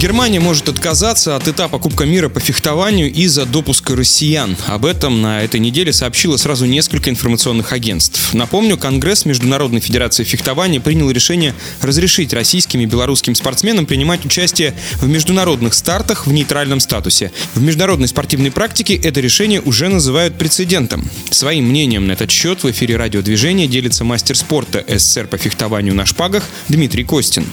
Германия может отказаться от этапа Кубка мира по фехтованию из-за допуска россиян. Об этом на этой неделе сообщило сразу несколько информационных агентств. Напомню, Конгресс Международной Федерации фехтования принял решение разрешить российским и белорусским спортсменам принимать участие в международных стартах в нейтральном статусе. В международной спортивной практике это решение уже называют прецедентом. Своим мнением на этот счет в эфире радиодвижения делится мастер спорта СССР по фехтованию на шпагах Дмитрий Костин.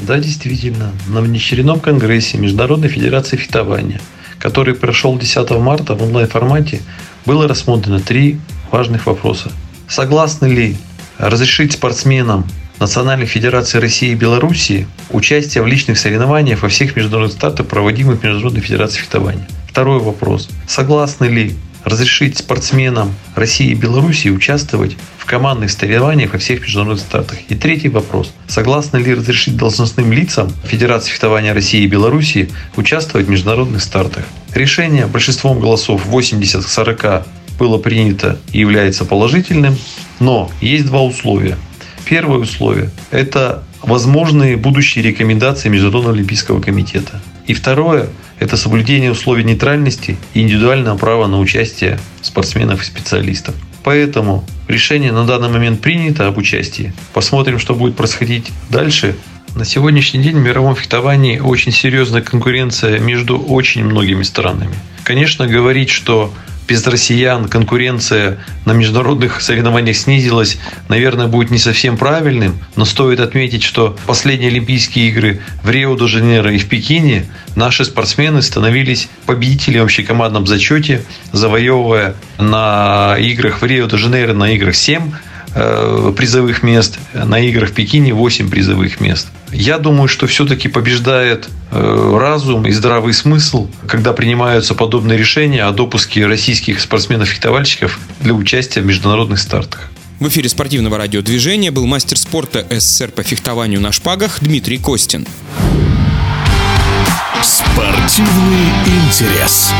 Да, действительно, на внеочередном конгрессе Международной Федерации фехтования, который прошел 10 марта в онлайн-формате, было рассмотрено три важных вопроса. Согласны ли разрешить спортсменам Национальной Федерации России и Белоруссии участие в личных соревнованиях во всех международных стартах, проводимых Международной Федерацией фехтования? Второй вопрос. Согласны ли разрешить спортсменам России и Белоруссии участвовать в командных соревнованиях во всех международных стартах. И третий вопрос. Согласны ли разрешить должностным лицам Федерации фехтования России и Белоруссии участвовать в международных стартах? Решение большинством голосов 80 к 40 было принято и является положительным, но есть два условия. Первое условие – это возможные будущие рекомендации Международного олимпийского комитета. И второе – это соблюдение условий нейтральности и индивидуального права на участие спортсменов и специалистов. Поэтому решение на данный момент принято об участии. Посмотрим, что будет происходить дальше. На сегодняшний день в мировом фехтовании очень серьезная конкуренция между очень многими странами. Конечно, говорить, что без россиян конкуренция на международных соревнованиях снизилась, наверное, будет не совсем правильным. Но стоит отметить, что последние Олимпийские игры в Рио-де-Жанейро и в Пекине наши спортсмены становились победителями в общекомандном зачете, завоевывая на играх в Рио-де-Жанейро на играх 7 Э, призовых мест, на играх в Пекине 8 призовых мест. Я думаю, что все-таки побеждает э, разум и здравый смысл, когда принимаются подобные решения о допуске российских спортсменов-фехтовальщиков для участия в международных стартах. В эфире спортивного радиодвижения был мастер спорта СССР по фехтованию на шпагах Дмитрий Костин. Спортивный интерес.